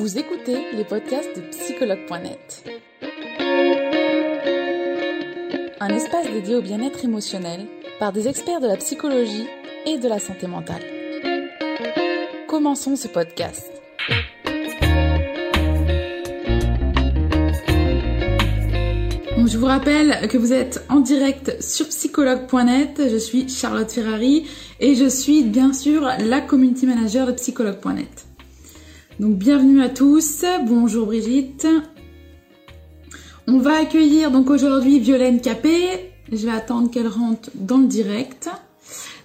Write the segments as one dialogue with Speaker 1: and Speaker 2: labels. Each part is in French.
Speaker 1: Vous écoutez les podcasts de psychologue.net. Un espace dédié au bien-être émotionnel par des experts de la psychologie et de la santé mentale. Commençons ce podcast. je vous rappelle que vous êtes en direct sur psychologue.net. Je suis Charlotte Ferrari et je suis bien sûr la community manager de psychologue.net. Donc bienvenue à tous. Bonjour Brigitte. On va accueillir donc aujourd'hui Violaine Capé. Je vais attendre qu'elle rentre dans le direct.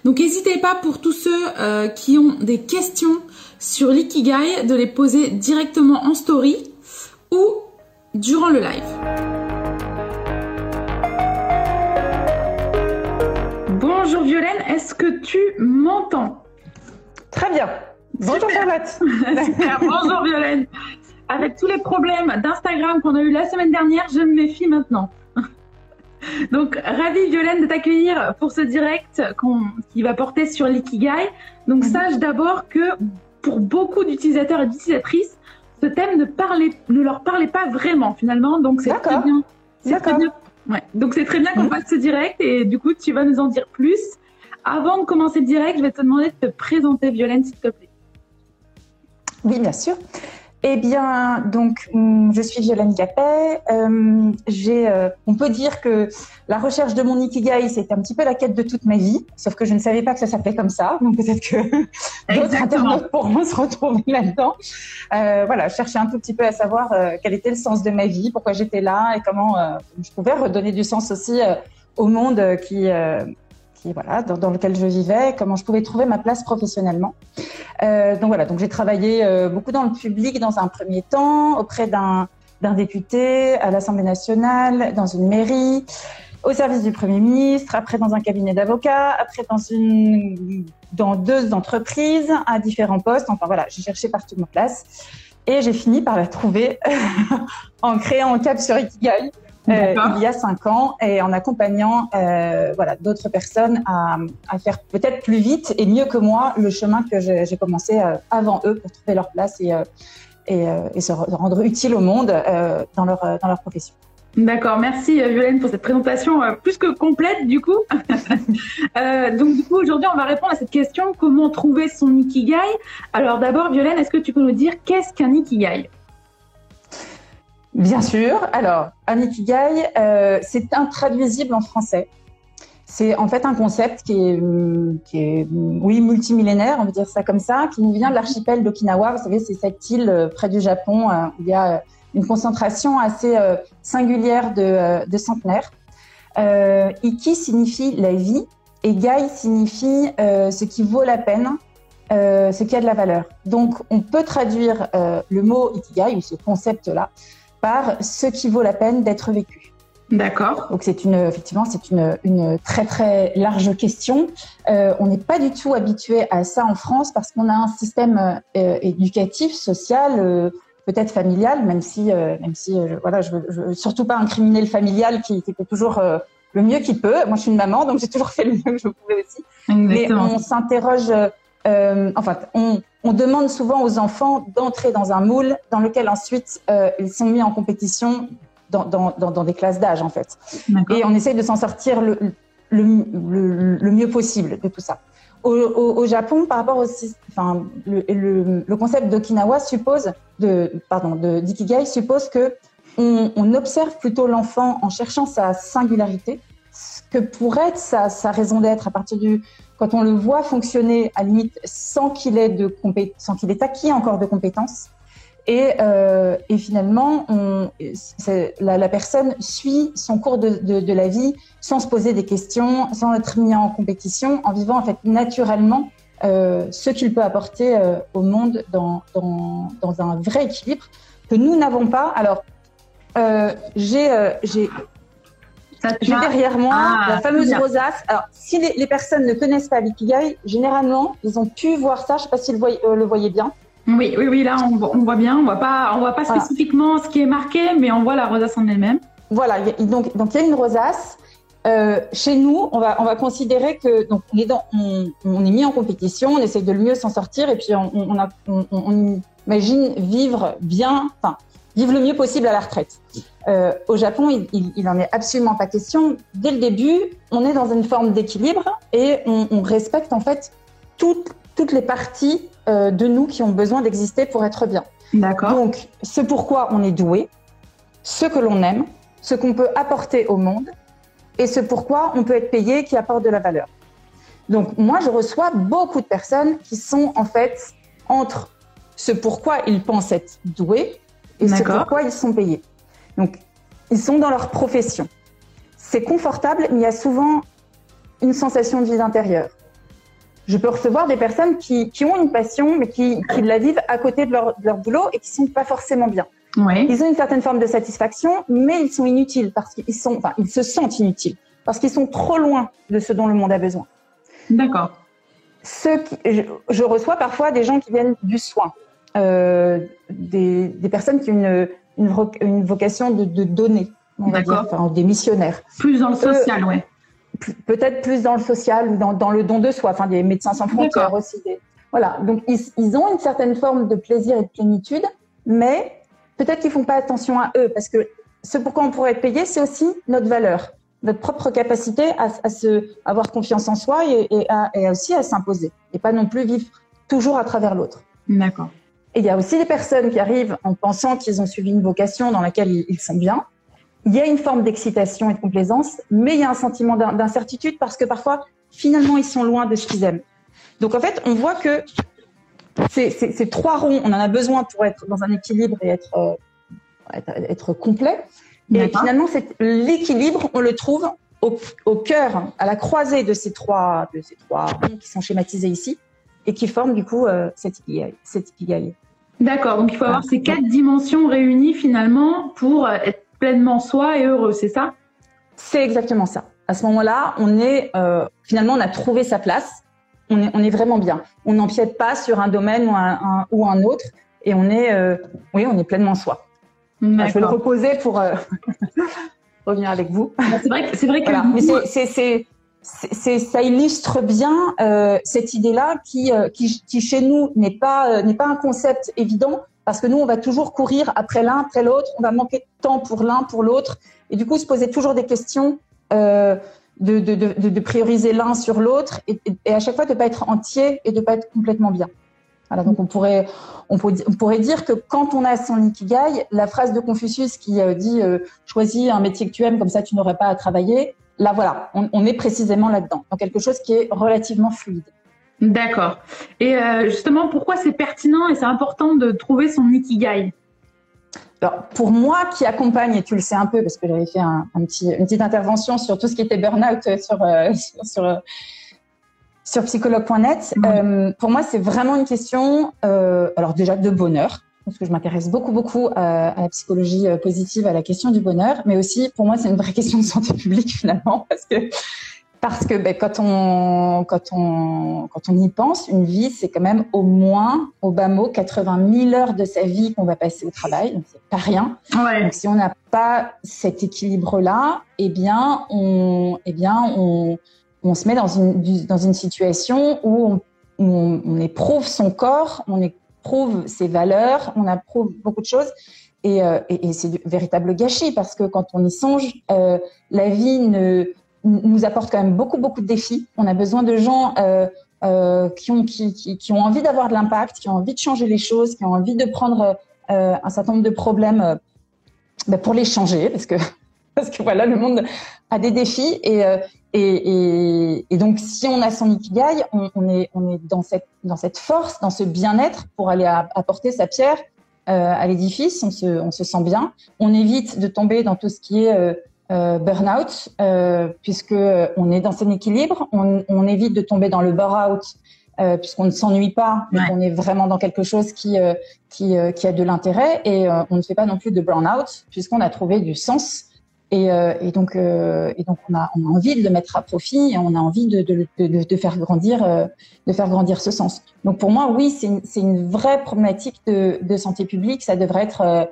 Speaker 1: Donc n'hésitez pas pour tous ceux euh, qui ont des questions sur l'ikigai de les poser directement en story ou durant le live. Bonjour Violaine, est-ce que tu m'entends?
Speaker 2: Très bien. Bonjour Charlotte.
Speaker 1: Bonjour Violaine. Avec tous les problèmes d'Instagram qu'on a eu la semaine dernière, je me méfie maintenant. Donc, ravie Violaine de t'accueillir pour ce direct qui va porter sur l'ikigai. Donc, mhm. sache d'abord que pour beaucoup d'utilisateurs et d'utilisatrices, ce thème ne, parlait, ne leur parlait pas vraiment finalement. Donc, c'est très bien. C'est très bien Ouais. Donc c'est très bien qu'on mhm. fasse ce direct et du coup tu vas nous en dire plus. Avant de commencer le direct, je vais te demander de te présenter Violaine s'il te plaît.
Speaker 2: Oui, bien sûr. Eh bien, donc, hum, je suis Violaine Capet. Euh, euh, on peut dire que la recherche de mon ikigai, c'est un petit peu la quête de toute ma vie, sauf que je ne savais pas que ça s'appelait comme ça. Donc, peut-être que d'autres internautes pourront se retrouver là-dedans. Euh, voilà, je cherchais un tout petit peu à savoir quel était le sens de ma vie, pourquoi j'étais là et comment je pouvais redonner du sens aussi au monde qui voilà, dans, lequel je vivais, comment je pouvais trouver ma place professionnellement. Euh, donc voilà, donc j'ai travaillé euh, beaucoup dans le public dans un premier temps, auprès d'un député à l'Assemblée nationale, dans une mairie, au service du Premier ministre, après dans un cabinet d'avocats, après dans une dans deux entreprises à différents postes. Enfin voilà, j'ai cherché partout ma place et j'ai fini par la trouver en créant un cap sur Ikigai. Euh, il y a cinq ans et en accompagnant euh, voilà d'autres personnes à, à faire peut-être plus vite et mieux que moi le chemin que j'ai commencé euh, avant eux pour trouver leur place et, et, et se rendre utile au monde dans leur dans leur profession.
Speaker 1: D'accord, merci Violaine pour cette présentation plus que complète du coup. euh, donc du coup aujourd'hui on va répondre à cette question comment trouver son ikigai? Alors d'abord Violaine, est-ce que tu peux nous dire qu'est-ce qu'un ikigai?
Speaker 2: Bien sûr. Alors, un ikigai, euh, c'est intraduisible en français. C'est en fait un concept qui est, qui est, oui, multimillénaire, on va dire ça comme ça, qui nous vient de l'archipel d'Okinawa. Vous savez, c'est cette île euh, près du Japon euh, où il y a une concentration assez singulière de, de centenaires. Iki signifie la vie et gai signifie ce qui vaut la peine, ce qui a de la valeur. Donc, on peut traduire le mot ikigai ou ce concept-là par ce qui vaut la peine d'être vécu.
Speaker 1: D'accord.
Speaker 2: Donc c'est une effectivement c'est une, une, très très large question. Euh, on n'est pas du tout habitué à ça en France parce qu'on a un système euh, éducatif, social, euh, peut-être familial, même si même si voilà je veux, surtout pas incriminer le familial qui, qui fait toujours le mieux qu'il peut. Moi je suis une maman donc j'ai toujours fait le mieux que je pouvais aussi. Mais on s'interroge. Enfin on on demande souvent aux enfants d'entrer dans un moule dans lequel ensuite euh, ils sont mis en compétition dans, dans, des classes d'âge en fait. Et on essaye de s'en sortir le, le, le, mieux possible de tout ça. Au, Japon, par rapport au, enfin, le, concept d'Okinawa suppose, de, pardon, de d'ikigai suppose que on, on observe plutôt l'enfant en cherchant sa singularité, ce que pourrait être sa, sa raison d'être à partir du quand on le voit fonctionner à limite sans qu'il ait de sans qu'il ait acquis encore de compétences. Et, euh, et finalement, la, la, personne suit son cours de, de, la vie sans se poser des questions, sans être mis en compétition, en vivant en fait naturellement euh, ce qu'il peut apporter euh, au monde dans, dans, dans, un vrai équilibre que nous n'avons pas. Alors, j'ai j'ai derrière moi ah, la fameuse rosace. Alors, si les, personnes ne connaissent pas l'ikigai, généralement, ils ont pu voir ça. Je ne sais pas s'ils le, euh, le voyaient bien.
Speaker 1: Oui, oui, oui, là, on, on voit bien. On voit pas, on voit pas spécifiquement ce qui est marqué, mais on voit la rosace en elle-même.
Speaker 2: Voilà, donc, donc il y a une rosace. Euh, chez nous, on va, on va considérer que donc on est, dans, on, on est mis en compétition, on essaie de le mieux s'en sortir, et puis on, on, a, on, imagine vivre bien, enfin, vivre le mieux possible à la retraite. Euh, au Japon, il, il, en est absolument pas question. Dès le début, on est dans une forme d'équilibre et on, on, respecte en fait toutes, toutes les parties euh, de nous qui ont besoin d'exister pour être bien.
Speaker 1: D'accord.
Speaker 2: Donc, ce pourquoi on est doué, ce que l'on aime, ce qu'on peut apporter au monde et ce pourquoi on peut être payé qui apporte de la valeur. Donc, moi, je reçois beaucoup de personnes qui sont en fait entre ce pourquoi ils pensent être doués et ce pourquoi ils sont payés. Donc, ils sont dans leur profession. C'est confortable, mais il y a souvent une sensation de vide intérieur. Je peux recevoir des personnes qui, qui ont une passion, mais qui, qui, la vivent à côté de leur, de leur boulot et qui sont pas forcément bien.
Speaker 1: Ouais.
Speaker 2: Ils ont une certaine forme de satisfaction, mais ils sont inutiles parce qu'ils sont, enfin, ils se sentent inutiles parce qu'ils sont trop loin de ce dont le monde a besoin.
Speaker 1: D'accord.
Speaker 2: Ceux qui, je, je, reçois parfois des gens qui viennent du soin, des, des, personnes qui ont une, une, une vocation de, de donner, on va dire, enfin, des missionnaires.
Speaker 1: Plus dans le social, euh, ouais.
Speaker 2: Peut-être plus dans le social ou dans, dans, le don de soi, enfin des médecins sans frontières aussi. Des, voilà, donc ils, ils ont une certaine forme de plaisir et de plénitude, mais peut-être qu'ils font pas attention à eux parce que ce pourquoi on pourrait être payé, c'est aussi notre valeur, notre propre capacité à, à se avoir confiance en soi et, et, à, et aussi à s'imposer et pas non plus vivre toujours à travers l'autre.
Speaker 1: D'accord.
Speaker 2: Et il y a aussi des personnes qui arrivent en pensant qu'ils ont suivi une vocation dans laquelle ils sont bien. Il y a une forme d'excitation et de complaisance, mais il y a un sentiment d'incertitude parce que parfois, finalement, ils sont loin de ce qu'ils aiment. Donc en fait, on voit que ces, ces, ces, trois ronds, on en a besoin pour être dans un équilibre et être, euh, être, être, complet. Et finalement, l'équilibre, on le trouve au, au, cœur, à la croisée de ces trois, de ces trois ronds qui sont schématisés ici et qui forment du coup euh, cette ikigai.
Speaker 1: D'accord, donc il faut avoir ces quatre dimensions réunies finalement pour être pleinement soi et heureux, c'est ça?
Speaker 2: C'est exactement ça. À ce moment-là, on est euh, finalement on a trouvé sa place, on est, on est vraiment bien. On n'empiète pas sur un domaine ou un, un, ou un autre et on est euh, oui on est pleinement soi. je vais le reposer pour euh, revenir avec vous.
Speaker 1: C'est vrai, c'est vrai que
Speaker 2: voilà. c'est c'est, ça illustre bien euh, cette idée-là qui, euh, chez nous n'est pas euh, n'est pas un concept évident parce que nous on va toujours courir après l'un après l'autre, on va manquer de temps pour l'un pour l'autre et du coup se poser toujours des questions de, prioriser l'un sur l'autre et, à chaque fois de pas être entier et de pas être complètement bien. Donc on pourrait, dire que quand on a son ikigai, la phrase de Confucius qui dit choisis un métier que tu aimes comme ça tu n'aurais pas à travailler, là voilà, on, on est précisément là-dedans, dans quelque chose qui est relativement fluide.
Speaker 1: D'accord. Et euh, justement, pourquoi c'est pertinent et c'est important de trouver son ikigai?
Speaker 2: Alors, pour moi qui accompagne, et tu le sais un peu parce que j'avais fait un, un, petit, une petite intervention sur tout ce qui était burn-out sur, euh, sur, sur, sur psychologue.net, mmh. euh, pour moi, c'est vraiment une question, euh, alors déjà de bonheur, parce que je m'intéresse beaucoup, beaucoup à, à, la psychologie euh, positive, à la question du bonheur, mais aussi, pour moi, c'est une vraie question de santé publique finalement, parce que parce que ben, quand on quand on quand on y pense, une vie, c'est quand même au moins, au bas mot, 80 000 heures de sa vie qu'on va passer au travail, donc c'est pas rien.
Speaker 1: Ouais.
Speaker 2: Donc si on n'a pas cet équilibre-là, eh bien, on eh bien on on se met dans une dans une situation où on, où on, on éprouve son corps, on est approuve ses valeurs, on approuve beaucoup de choses. Et, euh, et, c'est du véritable gâchis parce que quand on y songe, euh, la vie nous apporte quand même beaucoup, beaucoup de défis. On a besoin de gens euh, qui, ont, qui, qui, ont envie d'avoir de l'impact, qui ont envie de changer les choses, qui ont envie de prendre un certain nombre de problèmes bah, pour les changer parce que, parce que voilà, le monde a des défis et, et, et, et, donc, si on a son ikigai, on, on, est, on est dans cette, dans cette force, dans ce bien-être pour aller à, apporter sa pierre euh, à l'édifice. On se, on se sent bien. On évite de tomber dans tout ce qui est euh, euh, burn-out, euh, puisque on est dans son équilibre. On, on évite de tomber dans le burn-out, puisqu'on ne s'ennuie pas, mais on est vraiment dans quelque chose qui, qui, qui a de l'intérêt. Et on ne fait pas non plus de burn-out, puisqu'on a trouvé du sens et, euh, et, donc, euh, et donc on a, on a envie de le mettre à profit et on a envie de, de, de, de faire grandir, euh, de faire grandir ce sens. Donc pour moi, oui, c'est une, une vraie problématique de, santé publique. Ça devrait être,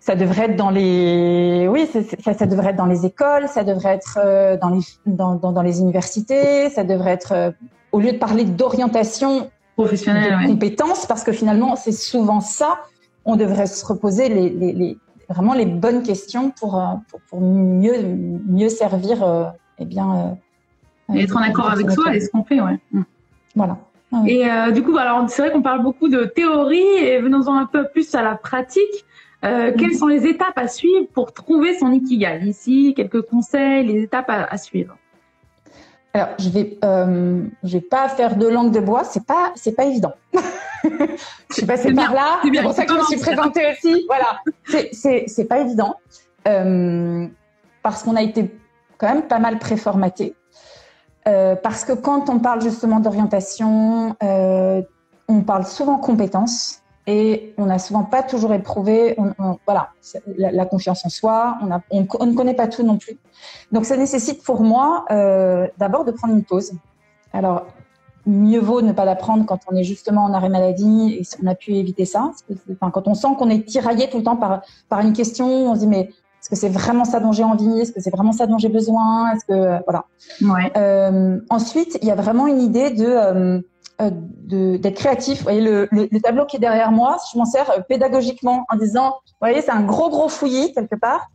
Speaker 2: ça devrait être dans les, oui, ça, ça, devrait être dans les écoles, ça devrait être dans les, dans, dans, dans les universités, ça devrait être, au lieu de parler d'orientation
Speaker 1: professionnelle,
Speaker 2: de compétences, parce que finalement, c'est souvent ça. On devrait se reposer les, les, les, vraiment les bonnes questions pour, euh, pour, pour mieux, mieux servir, euh, eh bien.
Speaker 1: Euh, et être en accord avec soi et ce qu'on fait, ouais. Mm.
Speaker 2: Voilà.
Speaker 1: Ah et euh, du coup, alors c'est vrai qu'on parle beaucoup de théorie et venons-en un peu plus à la pratique. Euh, quelles sont les étapes à suivre pour trouver son ikigai? Ici, quelques conseils, les étapes à, à suivre.
Speaker 2: Alors, je vais, euh, je vais pas faire de langue de bois. C'est pas, c'est pas évident. je suis passée par là. C'est pour ça que je me suis présentée aussi. Voilà, c'est, c'est, pas évident euh, parce qu'on a été quand même pas mal préformaté. Euh, parce que quand on parle justement d'orientation, euh, on parle souvent compétences et on n'a souvent pas toujours éprouvé on, on, voilà, la, la, confiance en soi, on, a, on, on, ne connaît pas tout non plus. Donc ça nécessite pour moi euh, d'abord de prendre une pause. Alors mieux vaut ne pas la prendre quand on est justement en arrêt maladie et on a pu éviter ça. Enfin, quand on sent qu'on est tiraillé tout le temps par, par une question, on se dit mais est-ce que c'est vraiment ça dont j'ai envie? Est-ce que c'est vraiment ça dont j'ai besoin? Est-ce que voilà.
Speaker 1: Ouais.
Speaker 2: Euh, ensuite, il y a vraiment une idée de euh, euh, d'être créatif. Vous voyez le, le, le, tableau qui est derrière moi, je m'en sers euh, pédagogiquement en disant, vous voyez, c'est un gros gros fouillis quelque part.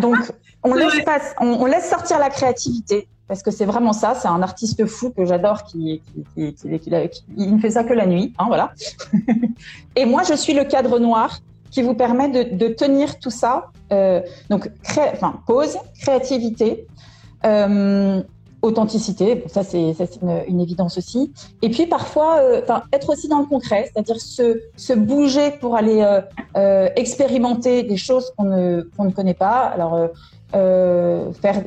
Speaker 2: Donc on laisse, on, on, laisse sortir la créativité parce que c'est vraiment ça. C'est un artiste fou que j'adore qui, qui, qui, qui, il ne fait ça que la nuit, hein, voilà. Et moi, je suis le cadre noir qui vous permet de, de tenir tout ça. Euh, donc, cré... enfin, pause, créativité. Euh, authenticité, ça c'est ça c'est une, une, évidence aussi. Et puis parfois, euh, être aussi dans le concret, c'est-à-dire se, se bouger pour aller euh, euh, expérimenter des choses qu'on ne connaît pas. Alors euh, faire,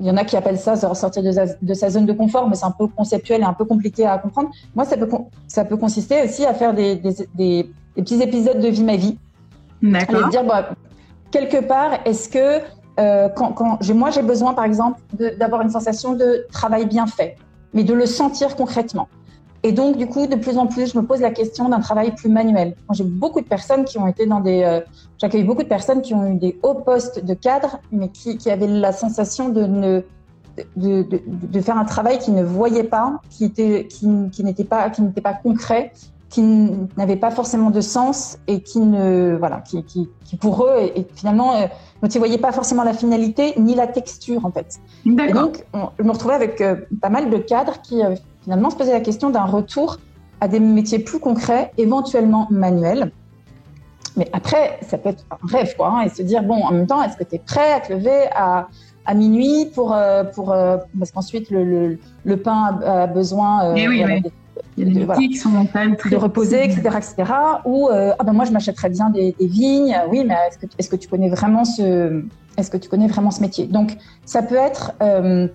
Speaker 2: il y en a qui appellent ça sortir de sa, de sa zone de confort, mais c'est un peu conceptuel et un peu compliqué à comprendre. Moi, ça peut ça peut consister aussi à faire des des, des, des petits épisodes de vie ma vie.
Speaker 1: D'accord.
Speaker 2: Dire bah, quelque part, est-ce que euh, quand, moi j'ai besoin par exemple d'avoir une sensation de travail bien fait, mais de le sentir concrètement. Et donc du coup de plus en plus je me pose la question d'un travail plus manuel. J'ai beaucoup de personnes qui ont été dans des, euh, j'accueille beaucoup de personnes qui ont eu des hauts postes de cadre, mais qui, avaient la sensation de ne de, de, de, faire un travail qu'ils ne voyaient pas, qui était qui n'était pas qui n'était pas concret, qui n'avait pas forcément de sens et qui ne voilà qui, qui, qui pour eux et, et finalement euh, ils voyaient pas forcément la finalité ni la texture en fait. Et donc on, je me retrouvais avec euh, pas mal de cadres qui euh, finalement se posaient la question d'un retour à des métiers plus concrets, éventuellement manuels. Mais après, ça peut être un rêve, quoi, hein, et se dire bon, en même temps, est-ce que tu es prêt à te lever à, à minuit pour euh, pour parce qu'ensuite le, le, le pain a, besoin
Speaker 1: eh oui. Il y a des voilà, qui sont quand même très
Speaker 2: de reposer, etc., etc. Ou euh, ah ben moi je m'achèterais bien des, des, vignes. Oui, mais est-ce que est-ce que tu connais vraiment ce est-ce que tu connais vraiment ce métier? Donc ça peut être euh,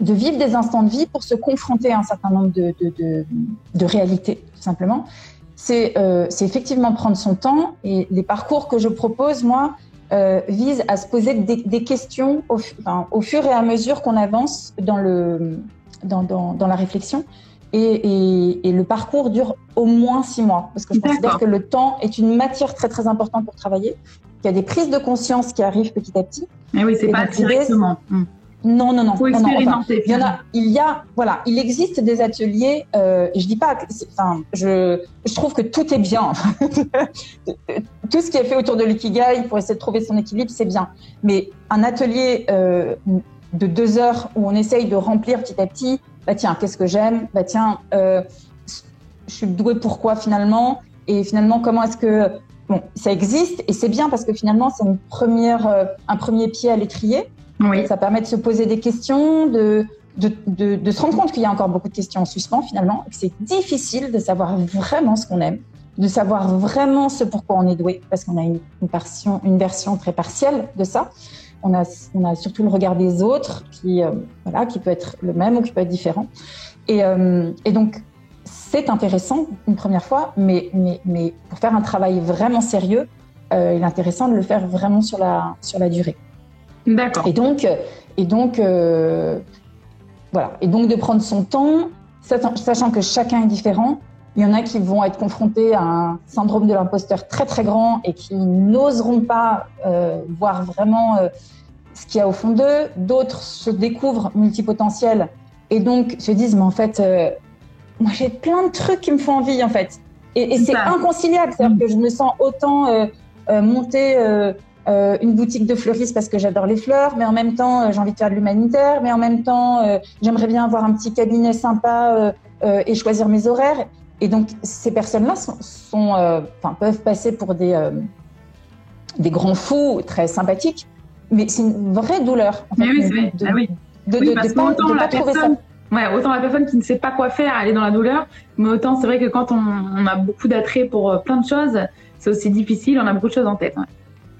Speaker 2: de vivre des instants de vie pour se confronter à un certain nombre de de, de, de réalités, tout simplement. C'est euh, effectivement prendre son temps et les parcours que je propose moi euh, visent à se poser des, des questions au, enfin, au, fur et à mesure qu'on avance dans le dans, dans, dans la réflexion. Et, et, et, le parcours dure au moins six mois, parce que je considère que le temps est une matière très très importante pour travailler. Il y a des prises de conscience qui arrivent petit à petit.
Speaker 1: Mais oui, c'est pas directement.
Speaker 2: Hum. Non, non, non.
Speaker 1: Faut
Speaker 2: non, non
Speaker 1: enfin,
Speaker 2: il y en a, il y a, voilà, il existe des ateliers. Euh, je dis pas, enfin, je, je trouve que tout est bien. tout ce qui est fait autour de l'ikigai pour essayer de trouver son équilibre, c'est bien. Mais un atelier euh, de deux heures où on essaye de remplir petit à petit bah tiens, qu'est-ce que j'aime? Bah tiens, euh, je suis douée pourquoi finalement? Et finalement, comment est-ce que bon, ça existe et c'est bien parce que finalement, c'est une première, euh, un premier pied à l'étrier.
Speaker 1: Oui.
Speaker 2: Ça permet de se poser des questions, de de, de, de se rendre compte qu'il y a encore beaucoup de questions en suspens finalement, que c'est difficile de savoir vraiment ce qu'on aime, de savoir vraiment ce pourquoi on est doué, parce qu'on a une, une, version, une version très partielle de ça on a, on a surtout le regard des autres qui, euh, voilà, qui peut être le même ou qui peut être différent. Et, euh, et donc, c'est intéressant une première fois, mais, mais, mais, pour faire un travail vraiment sérieux, euh, il est intéressant de le faire vraiment sur la, sur la durée.
Speaker 1: D'accord.
Speaker 2: Et donc, et donc voilà. Et donc, de prendre son temps, sachant que chacun est différent. Il y en a qui vont être confrontés à un syndrome de l'imposteur très très grand et qui n'oseront pas euh, voir vraiment euh, ce qu'il y a au fond d'eux. D'autres se découvrent multipotentiels et donc se disent mais en fait euh, moi j'ai plein de trucs qui me font envie en fait. Et, c'est inconciliable, c'est-à-dire que je me sens autant monter euh, une boutique de fleuristes parce que j'adore les fleurs, mais en même temps j'ai envie de faire de l'humanitaire, mais en même temps j'aimerais bien avoir un petit cabinet sympa et choisir mes horaires. Et donc ces personnes-là sont, sont peuvent passer pour des des grands fous très sympathiques, mais c'est une vraie douleur.
Speaker 1: En fait, oui, de, ah oui. de, de, de, pas, pas trouver ça. Ouais, autant la personne qui ne sait pas quoi faire, aller dans la douleur, mais autant c'est vrai que quand on, on a beaucoup d'attrait pour euh, plein de choses, c'est aussi difficile, on a beaucoup de choses en tête.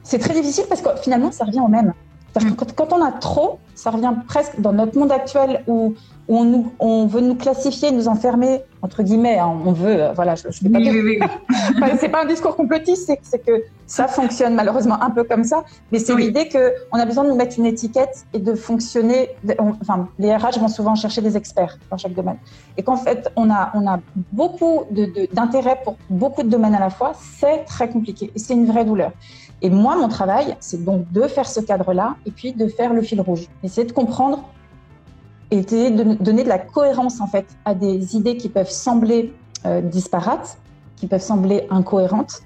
Speaker 2: C'est très difficile parce que finalement, ça revient au même. Quand, quand, on a trop, ça revient presque dans notre monde actuel où on, nous, on, veut nous classifier, nous enfermer, entre guillemets, hein, on veut, euh, voilà, je, je pas oui, oui, oui. c'est pas un discours complotiste, c'est que ça fonctionne malheureusement un peu comme ça, mais c'est l'idée qu'on a besoin de nous mettre une étiquette et de fonctionner, enfin, les RH vont souvent chercher des experts dans chaque domaine. Et qu'en fait, on a, on a beaucoup d'intérêt pour beaucoup de domaines à la fois, c'est très compliqué et c'est une vraie douleur. Et moi, mon travail, c'est donc de faire ce cadre-là et puis de faire le fil rouge. Essayer de comprendre et de donner de la cohérence en fait à des idées qui peuvent sembler euh, disparates, qui peuvent sembler incohérentes,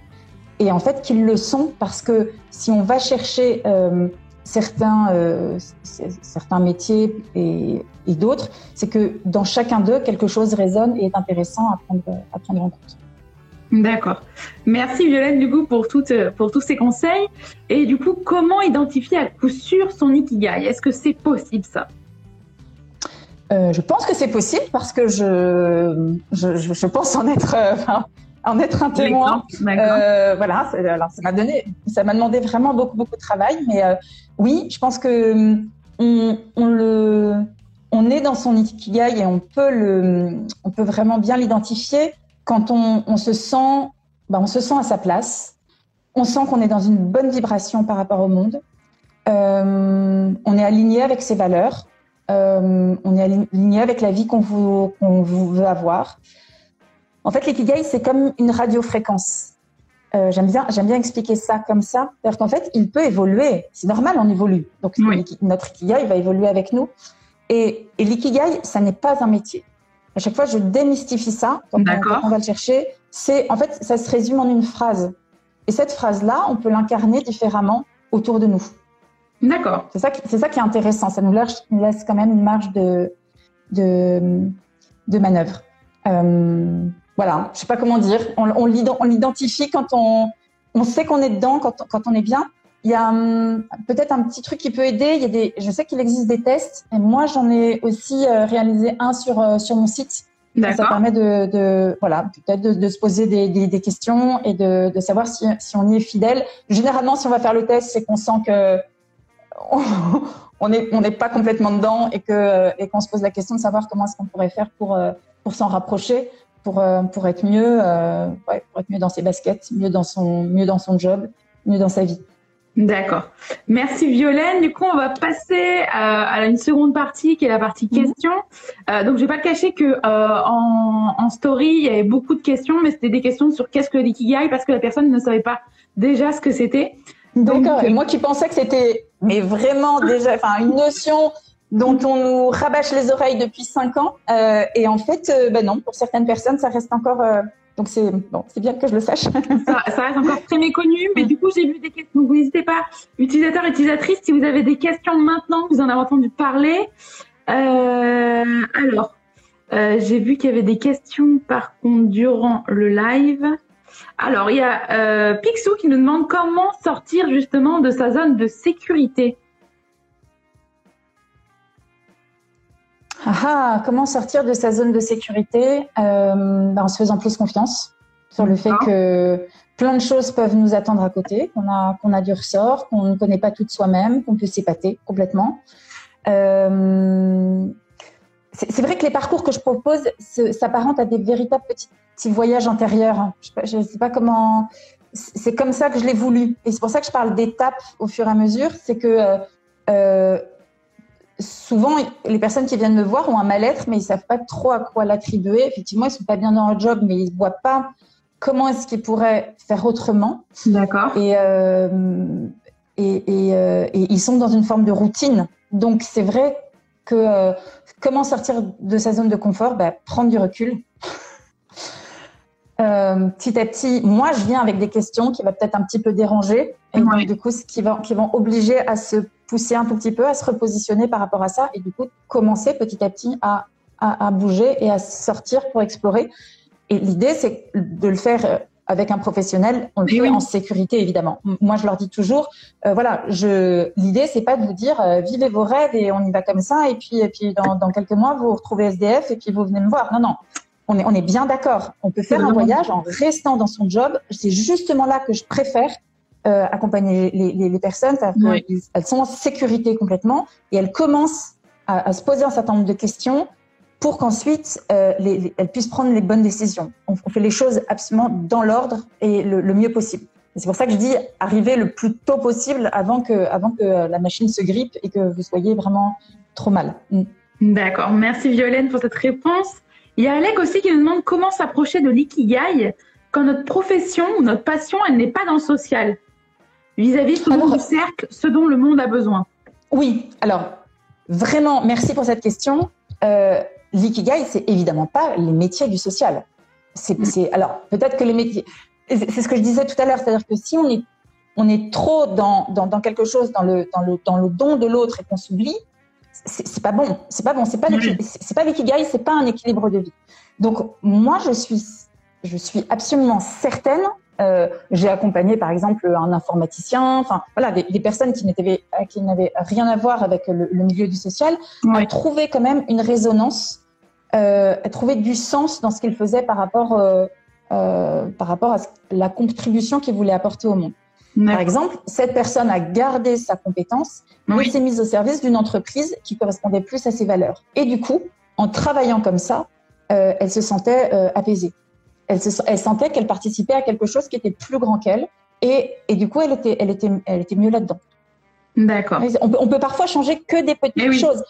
Speaker 2: et en fait qu'ils le sont parce que si on va chercher euh, certains, euh, certains métiers et, et d'autres, c'est que dans chacun d'eux, quelque chose résonne et est intéressant à prendre, à prendre en compte.
Speaker 1: D'accord. Merci Violaine du coup pour, toutes, pour tous ces conseils. Et du coup, comment identifier à coup sûr son ikigai? Est-ce que c'est possible ça?
Speaker 2: Euh, Je pense que c'est possible parce que je, je, je, pense en être, euh, en être un témoin. Euh, voilà, alors ça m'a donné, ça m'a demandé vraiment beaucoup beaucoup de travail, mais euh, oui, je pense que hum, on, on, le, on est dans son ikigai et on peut le, on peut vraiment bien l'identifier quand on, se sent, ben, on se sent à sa place, on sent qu'on est dans une bonne vibration par rapport au monde, euh, on est aligné avec ses valeurs, euh, on est aligné avec la vie qu'on veut avoir. En fait, l'ikigai, c'est comme une radiofréquence. Euh, j'aime bien, j'aime bien expliquer ça comme ça. C'est-à-dire qu'en fait, il peut évoluer. C'est normal, on évolue. Donc, notre ikigai va évoluer avec nous. Et, et l'ikigai, ça n'est pas un métier. À chaque fois, je démystifie ça quand on, va le chercher. C'est en fait, ça se résume en une phrase. Et cette phrase-là, on peut l'incarner différemment autour de nous.
Speaker 1: D'accord.
Speaker 2: C'est ça, c'est ça qui est intéressant. Ça nous laisse, laisse quand même une marge de de, de manœuvre. Euh, voilà, je sais pas comment dire. On, on l'identifie quand on on sait qu'on est dedans, quand, quand on est bien. Il y a hum, peut-être un petit truc qui peut aider. Il y a des, je sais qu'il existe des tests, et moi j'en ai aussi euh, réalisé un sur euh, sur mon site. Ça permet de, de voilà peut-être de, de, se poser des, des, des, questions et de, de savoir si, si on y est fidèle. Généralement, si on va faire le test, c'est qu'on sent que on n'est on pas complètement dedans et que et qu'on se pose la question de savoir comment est-ce qu'on pourrait faire pour euh, pour s'en rapprocher, pour pour être mieux, ouais, pour être mieux dans ses baskets, mieux dans son mieux dans son job, mieux dans sa vie.
Speaker 1: D'accord. Merci Violaine. Du coup, on va passer à, à une seconde partie qui est la partie mhm. questions. Euh, donc, je vais pas te cacher que euh, en, en, story, il y avait beaucoup de questions, mais c'était des questions sur qu'est-ce que l'ikigai parce que la personne ne savait pas déjà ce que c'était.
Speaker 2: D'accord. Et moi qui pensais que c'était mais vraiment déjà, enfin une notion dont on nous rabâche les oreilles depuis cinq ans. Euh, et en fait, euh, ben non, pour certaines personnes, ça reste encore euh, donc c'est bon, c'est bien que je le sache. ça,
Speaker 1: ça, reste encore très méconnu, mais du coup j'ai vu des questions. Donc n'hésitez pas, utilisateurs, utilisatrices, si vous avez des questions maintenant, vous en avez entendu parler. Euh, alors, euh, j'ai vu qu'il y avait des questions par contre durant le live. Alors il y a euh, Pixou qui nous demande comment sortir justement de sa zone de sécurité.
Speaker 2: Ah, ah, comment sortir de sa zone de sécurité? Euh, ben, En se faisant plus confiance sur le fait que plein de choses peuvent nous attendre à côté, qu'on a, qu'on a du ressort, qu'on ne connaît pas tout de soi-même, qu'on peut s'épater complètement. Euh, c'est vrai que les parcours que je propose s'apparentent à des véritables petits, petits voyages intérieurs. Je ne sais, pas comment. C'est comme ça que je l'ai voulu. Et c'est pour ça que je parle d'étapes au fur et à mesure. C'est que euh, euh souvent, les personnes qui viennent me voir ont un mal-être, mais ils savent pas trop à quoi l'attribuer. Effectivement, ils sont pas bien dans leur job, mais ils voient pas comment est-ce qu'ils pourraient faire autrement.
Speaker 1: D'accord.
Speaker 2: Et, euh, et, et, euh, et, ils sont dans une forme de routine. Donc, c'est vrai que euh, comment sortir de sa zone de confort? Bah, Prendre du recul. euh, petit à petit, moi, je viens avec des questions qui vont peut-être un petit peu déranger, et donc, du coup, qui vont, qui vont obliger à se pousser un tout petit peu, à se repositionner par rapport à ça, et du coup, commencer petit à petit à, à, à bouger et à sortir pour explorer. Et l'idée, c'est de le faire euh, avec un professionnel, on le fait en sécurité évidemment. Moi, je leur dis toujours, euh, voilà, je l'idée c'est pas de vous dire euh, vivez vos rêves et on y va comme ça et puis et puis dans, dans quelques mois vous vous retrouvez SDF et puis vous venez me voir. Non non, on est on est bien d'accord. On peut faire un voyage en restant dans son job. C'est justement là que je préfère euh, accompagner les, les, les personnes. Elles sont en sécurité complètement et elles commencent à, à se poser un certain nombre de questions pour qu'ensuite euh, elles puissent prendre les bonnes décisions. On, on fait les choses absolument dans l'ordre et le, le, mieux possible. C'est pour ça que je dis arriver le plus tôt possible avant que, avant que la machine se grippe et que vous soyez vraiment trop mal.
Speaker 1: Mm. D'accord. Merci Violaine pour cette réponse. Il y a Alec aussi qui nous demande comment s'approcher de l'ikigai quand notre profession ou notre passion, elle n'est pas dans le social, vis-à-vis -vis du cercle, ce dont le monde a besoin.
Speaker 2: Oui, alors vraiment, merci pour cette question. Euh, l'ikigai, c'est évidemment pas les métiers du social. C'est, mm. alors peut-être que les métiers, c'est ce que je disais tout à l'heure, c'est-à-dire que si on est on est trop dans, dans, dans, quelque chose, dans le, dans le, dans le don de l'autre et qu'on s'oublie, c'est pas bon. C'est pas bon. C'est pas, c'est pas l'ikigai, c'est pas un équilibre de vie. Donc, moi, je suis, je suis absolument certaine euh, j'ai accompagné par exemple un informaticien, enfin voilà, des, des personnes qui n'étaient qui n'avaient rien à voir avec le, le milieu du social, ouais. à trouver quand même une résonance, euh, trouver du sens dans ce qu'ils faisaient par rapport euh, euh par rapport à la contribution qu'ils voulaient apporter au monde. Par exemple, cette personne a gardé sa compétence, oui. s'est mise au service d'une entreprise qui correspondait plus à ses valeurs. Et du coup, en travaillant comme ça, euh, elle se sentait apaisée elle, se, elle sentait qu'elle participait à quelque chose qui était plus grand qu'elle. Et, et, du coup, elle était, elle était, elle était mieux là-dedans.
Speaker 1: D'accord.
Speaker 2: On peut, on peut parfois changer que des petites oui. choses.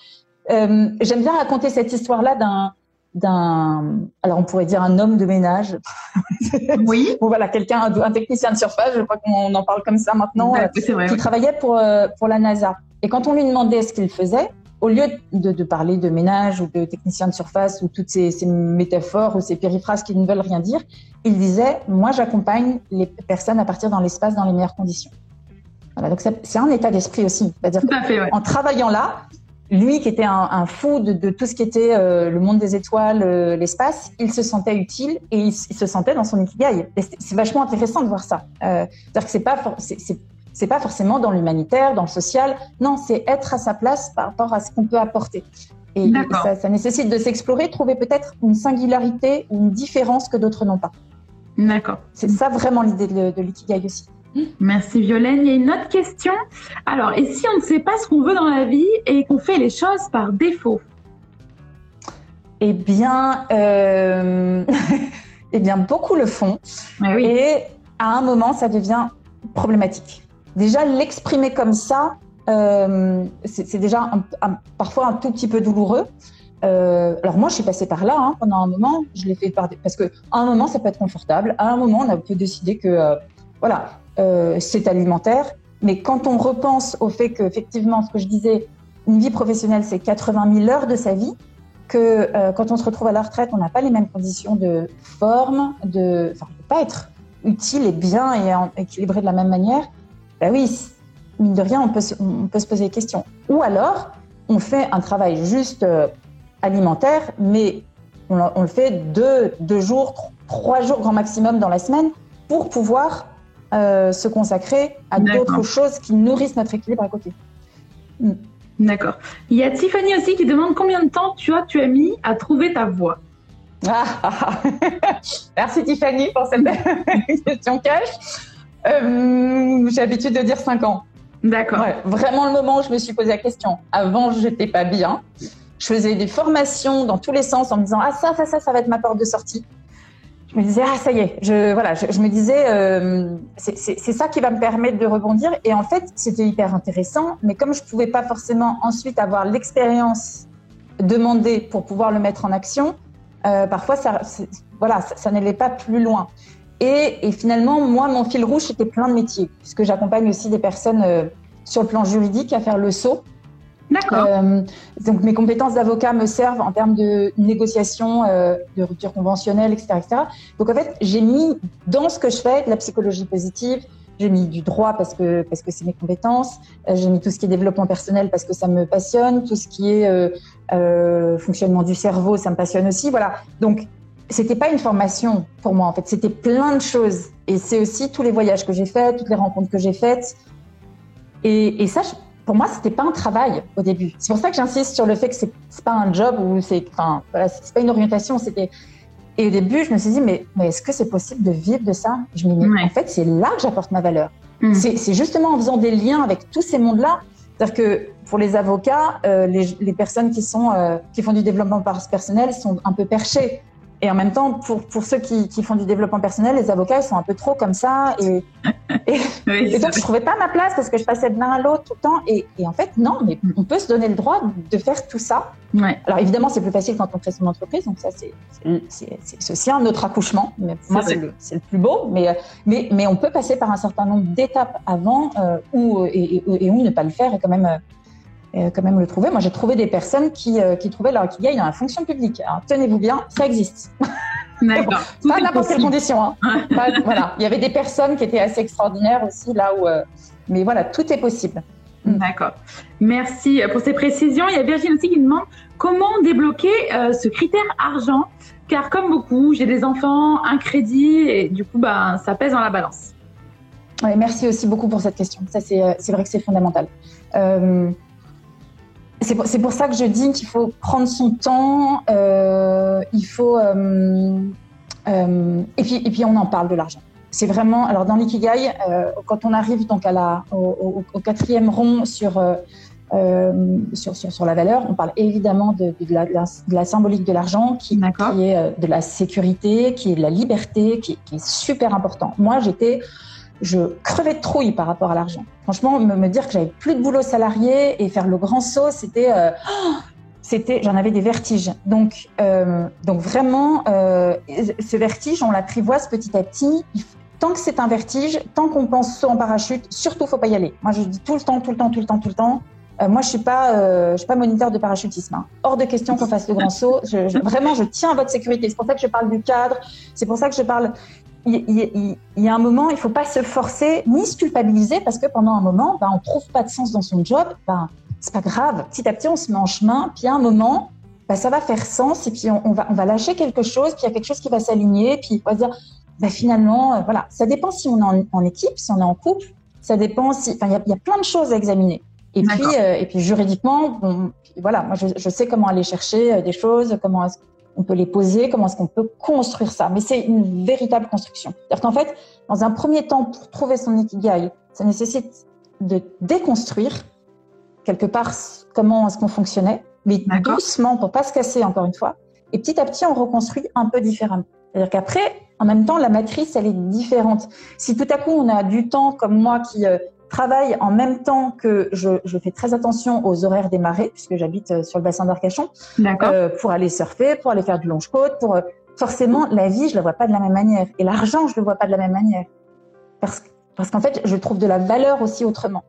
Speaker 2: Euh, J'aime bien raconter cette histoire-là d'un d'un alors on pourrait dire un homme de ménage
Speaker 1: oui
Speaker 2: bon voilà quelqu'un un, technicien de surface je crois qu'on en parle comme ça maintenant
Speaker 1: ouais, vrai,
Speaker 2: qui
Speaker 1: oui.
Speaker 2: travaillait pour euh, pour la NASA et quand on lui demandait ce qu'il faisait au lieu de, de, parler de ménage ou de technicien de surface ou toutes ces, ces, métaphores ou ces périphrases qui ne veulent rien dire, il disait Moi, j'accompagne les personnes à partir dans l'espace dans les meilleures conditions. Voilà, donc c'est un état d'esprit aussi. C'est-à-dire
Speaker 1: ouais.
Speaker 2: en travaillant là, lui qui était un, un fou de, de, tout ce qui était euh, le monde des étoiles, euh, l'espace, il se sentait utile et il, il, se sentait dans son ikigai. C'est vachement intéressant de voir ça. Euh, C'est-à-dire que c'est pas, c'est c'est pas forcément dans l'humanitaire, dans le social. Non, c'est être à sa place par rapport à ce qu'on peut apporter. Et ça, ça, nécessite de s'explorer, trouver peut-être une singularité ou une différence que d'autres n'ont pas.
Speaker 1: D'accord.
Speaker 2: C'est ça vraiment l'idée de, de l'ikigai aussi.
Speaker 1: Merci Violaine. Il y a une autre question. Alors, et si on ne sait pas ce qu'on veut dans la vie et qu'on fait les choses par défaut?
Speaker 2: Eh bien, euh... eh bien, beaucoup le font.
Speaker 1: Ah oui.
Speaker 2: Et à un moment, ça devient problématique. Déjà, l'exprimer comme ça, euh, c'est déjà un, un, parfois un tout petit peu douloureux. Euh, alors moi, je suis passée par là hein, pendant un moment. Je l'ai fait par parce que à un moment, ça peut être confortable. À un moment, on a pu décider que euh, voilà, c'est alimentaire. Mais quand on repense au fait que effectivement, ce que je disais, une vie professionnelle, c'est 80 000 heures de sa vie. Que euh, quand on se retrouve à la retraite, on n'a pas les mêmes conditions de forme, de, enfin, on peut pas être utile et bien et équilibré de la même manière ben oui, mine de rien, on peut, on peut se poser des questions. Ou alors, on fait un travail juste euh, alimentaire, mais on, on, le fait deux, deux jours, trois jours grand maximum dans la semaine pour pouvoir euh, se consacrer à d'autres choses qui nourrissent notre équilibre à côté.
Speaker 1: Mm. D'accord. Il y a Tiffany aussi qui demande combien de temps tu as, tu as mis à trouver ta voix.
Speaker 2: Ah, ah, ah. Merci Tiffany pour cette question cash. Euh, J'ai l'habitude de dire 5 ans.
Speaker 1: D'accord.
Speaker 2: Ouais, vraiment le moment où je me suis posé la question. Avant, j'étais pas bien. Je faisais des formations dans tous les sens en me disant ah ça ça ça ça va être ma porte de sortie. Je me disais ah ça y est. Je voilà. Je, je me disais euh, c'est ça qui va me permettre de rebondir. Et en fait c'était hyper intéressant. Mais comme je pouvais pas forcément ensuite avoir l'expérience demandée pour pouvoir le mettre en action, euh, parfois ça voilà ça, ça n'allait pas plus loin. Et, et, finalement, moi, mon fil rouge, c'était plein de métiers, puisque j'accompagne aussi des personnes euh, sur le plan juridique à faire le saut
Speaker 1: D'accord.
Speaker 2: donc mes compétences d'avocat me servent en termes de négociation, de rupture conventionnelle, etc.. Donc en fait, j'ai mis dans ce que je fais de la psychologie positive, j'ai mis du droit parce que parce que c'est mes compétences. Euh, j'ai mis tout ce qui est développement personnel parce que ça me passionne. Tout ce qui est euh, euh, fonctionnement du cerveau, ça me passionne aussi. Voilà. Donc c'était pas une formation pour moi en fait. C'était plein de choses. Et c'est aussi tous les voyages que j'ai faits, toutes les rencontres que j'ai faites. Et, et ça, pour moi, c'était pas un travail au début. C'est pour ça que j'insiste sur le fait que c'est pas un job ou c'est, enfin, voilà, c'est pas une orientation. C'était et au début, je me suis dit, mais, mais est-ce que c'est possible de vivre de ça? Je me dis, en fait, c'est là que j'apporte ma valeur. Mm. C'est justement en faisant des liens avec tous ces mondes-là. C'est-à-dire que pour les avocats, euh, les, les, personnes qui, sont, euh, qui font du développement personnel sont un peu perchées. Et en même temps, pour, pour ceux qui, qui, font du développement personnel, les avocats, ils sont un peu trop comme ça. Et, et, donc, je trouvais pas ma place parce que je passais de l'un à l'autre tout le temps. Et, et, en fait, non, mais on peut se donner le droit de faire tout ça.
Speaker 1: Ouais.
Speaker 2: Alors, évidemment, c'est plus facile quand on crée son entreprise. Donc, ça, c'est aussi un autre accouchement. Mais pour moi, c'est le, le, plus beau. Mais, mais, mais on peut passer par un certain nombre d'étapes avant euh, où, et, et, où ne pas le faire est quand même euh, quand même le trouver. Moi, j'ai trouvé des personnes qui, euh, qui trouvaient leur ikigai dans la fonction publique. Alors, tenez-vous bien, ça existe.
Speaker 1: D'accord.
Speaker 2: pas n'importe quelle condition. Hein. voilà. Il y avait des personnes qui étaient assez extraordinaires aussi là où. Euh, mais voilà, tout est possible.
Speaker 1: Mm. D'accord. Merci pour ces précisions. Il y a Virginie aussi qui demande comment débloquer ce critère argent, car comme beaucoup, j'ai des enfants, un crédit, et du coup, ben, ça pèse dans la balance.
Speaker 2: Ouais, merci aussi beaucoup pour cette question. Ça, c'est vrai que c'est fondamental. Euh, c'est pour, pour, ça que je dis qu'il faut prendre son temps, euh, il faut euh, euh, et puis et puis on en parle de l'argent. C'est vraiment alors dans l'ikigai quand on arrive donc à la au, au, quatrième rond sur, sur, sur sur la valeur, on parle évidemment de, de, la, de la, symbolique de l'argent qui, qui, est de la sécurité, qui est de la liberté, qui, qui est super important. Moi j'étais je crevais de trouille par rapport à l'argent. Franchement, me, me, dire que j'avais plus de boulot salarié et faire le grand saut, c'était, euh, c'était, j'en avais des vertiges. Donc, euh, donc vraiment, euh, ce vertige, on l'apprivoise petit à petit. Tant que c'est un vertige, tant qu'on pense saut en parachute, surtout faut pas y aller. Moi, je dis tout le temps, tout le temps, tout le temps, tout le temps. Euh, moi, je suis pas, je suis pas moniteur de parachutisme. Hein. Hors de question qu'on fasse le grand saut. Vraiment, je tiens à votre sécurité. C'est pour ça que je parle du cadre. C'est pour ça que je parle il, y a un moment, il faut pas se forcer ni se culpabiliser parce que pendant un moment, ben, on trouve pas de sens dans son job. Ben, c'est pas grave. Petit à petit, on se met en chemin. Puis à un moment, ben, ça va faire sens et puis on, va, on va lâcher quelque chose. Puis il y a quelque chose qui va s'aligner. Puis on va dire, ben, finalement, euh, voilà. Ça dépend si on est en, équipe, si on est en couple. Ça dépend si, enfin, il y a, y a, plein de choses à examiner. Et puis, euh, et puis juridiquement, bon, voilà, moi je, je, sais comment aller chercher euh, des choses, comment on peut les poser, comment est-ce qu'on peut construire ça. Mais c'est une véritable construction. C'est-à-dire qu'en fait, dans un premier temps, pour trouver son ikigai, ça nécessite de déconstruire quelque part comment est-ce qu'on fonctionnait, mais doucement pour pas se casser encore une fois. Et petit à petit, on reconstruit un peu différemment. C'est-à-dire qu'après, en même temps, la matrice, elle est différente. Si tout à coup, on a du temps comme moi qui euh, travaille en même temps que je, je, fais très attention aux horaires des marées, puisque j'habite euh, sur le bassin d'Arcachon, euh, pour aller surfer, pour aller faire du longe-côte, pour euh, forcément la vie, je la vois pas de la même manière, et l'argent, je le vois pas de la même manière, parce parce qu'en fait, je trouve de la valeur aussi autrement.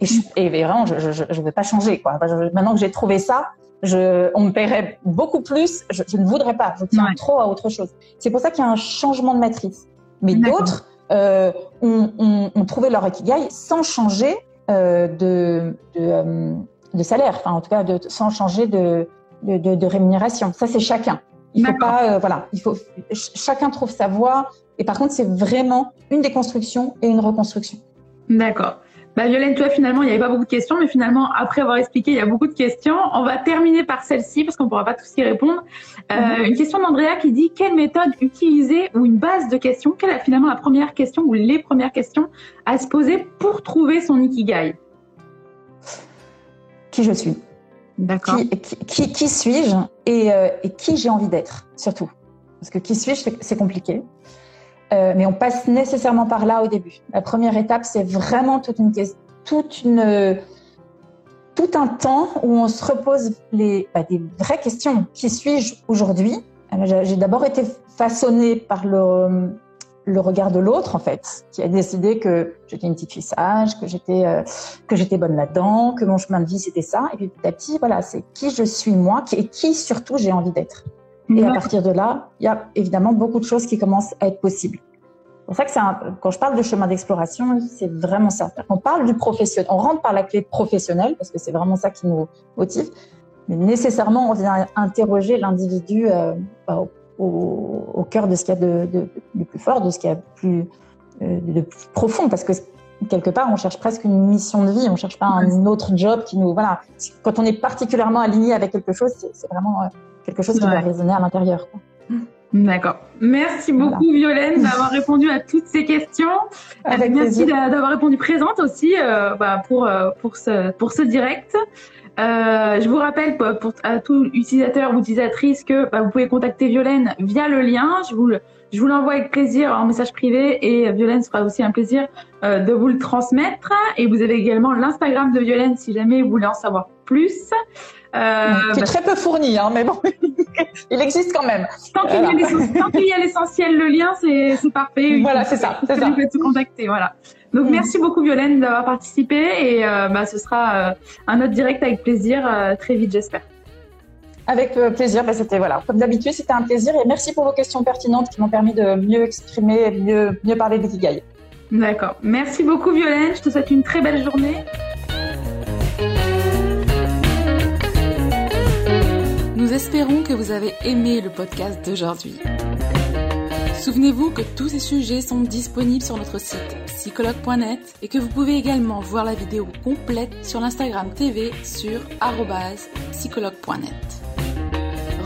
Speaker 2: Et, je, et vraiment, je, je, je vais pas changer quoi. maintenant que j'ai trouvé ça, je, on me paierait beaucoup plus. Je, je ne voudrais pas. Je tiens trop à autre chose. C'est pour ça qu'il y a un changement de matrice. Mais d'autres euh, ont, ont, ont, trouvé leur ikigai sans changer euh, de, de, euh, de, salaire, enfin en tout cas de, sans changer de, de, de rémunération. Ça c'est chacun. Il faut pas, euh, voilà, il faut chacun trouve sa voie. Et par contre, c'est vraiment une déconstruction et une reconstruction.
Speaker 1: D'accord. Bah, Violaine, toi, finalement, il n'y avait pas beaucoup de questions, mais finalement, après avoir expliqué, il y a beaucoup de questions. On va terminer par celle-ci parce qu'on ne pourra pas tous y répondre. Euh, mhm. Une question d'Andrea qui dit quelle méthode utiliser ou une base de questions? Quelle est finalement la première question ou les premières questions à se poser pour trouver son ikigai?
Speaker 2: Qui je suis?
Speaker 1: D'accord.
Speaker 2: Qui, qui, qui suis-je? Et, euh, et qui j'ai envie d'être, surtout? Parce que qui suis-je, c'est compliqué. Euh, mais on passe nécessairement par là au début. La première étape, c'est vraiment toute une, toute une, tout un temps où on se repose les, bah, des vraies questions. Qui suis-je aujourd'hui? Euh, J'ai d'abord été façonnée par le, le regard de l'autre en fait, qui a décidé que j'étais une petite fille sage, que j'étais euh, que j'étais bonne là-dedans, que mon chemin de vie c'était ça. Et puis petit à petit, voilà, c'est qui je suis moi, et qui surtout j'ai envie d'être. Et à partir de là, il y a évidemment beaucoup de choses qui commencent à être possibles. C'est pour ça que quand je parle de chemin d'exploration, c'est vraiment ça. On parle du professionnel, on rentre par la clé professionnelle parce que c'est vraiment ça qui nous motive. Mais nécessairement, on vient interroger l'individu euh, bah, au, au, cœur de ce qu'il y a de, de, de, plus fort, de ce qu'il y a de plus, euh, de plus profond, parce que quelque part, on cherche presque une mission de vie, on cherche pas un autre job qui nous, voilà. Quand on est particulièrement aligné avec quelque chose, c'est vraiment euh, quelque chose qui ouais. doit résonner à l'intérieur.
Speaker 1: D'accord. Merci beaucoup voilà. Violaine d'avoir répondu à toutes ces questions.
Speaker 2: Avec
Speaker 1: Merci d'avoir répondu présente aussi euh, bah, pour euh, pour ce pour ce direct. Euh, je vous rappelle pour, pour à tout utilisateur ou utilisatrice que bah, vous pouvez contacter Violaine via le lien. Je vous le, je vous l'envoie avec plaisir en message privé et Violaine sera aussi un plaisir euh, de vous le transmettre. Et vous avez également l'Instagram de Violaine si jamais vous voulez en savoir plus.
Speaker 2: Euh, qui est bah, très peu fourni, hein, mais bon, il existe quand même.
Speaker 1: Tant qu'il voilà. y a l'essentiel, le lien, c'est parfait.
Speaker 2: Voilà, c'est ça.
Speaker 1: Vous pouvez se contacter, voilà. Donc mmh. merci beaucoup Violaine d'avoir participé et euh, bah, ce sera euh, un autre direct avec plaisir euh, très vite j'espère.
Speaker 2: Avec plaisir, bah, c'était voilà, comme d'habitude c'était un plaisir et merci pour vos questions pertinentes qui m'ont permis de mieux exprimer, mieux mieux parler d'ikigai.
Speaker 1: D'accord, merci beaucoup Violaine, je te souhaite une très belle journée.
Speaker 3: Nous espérons que vous avez aimé le podcast d'aujourd'hui. Souvenez-vous que tous ces sujets sont disponibles sur notre site psychologue.net et que vous pouvez également voir la vidéo complète sur l'Instagram TV sur psychologue.net.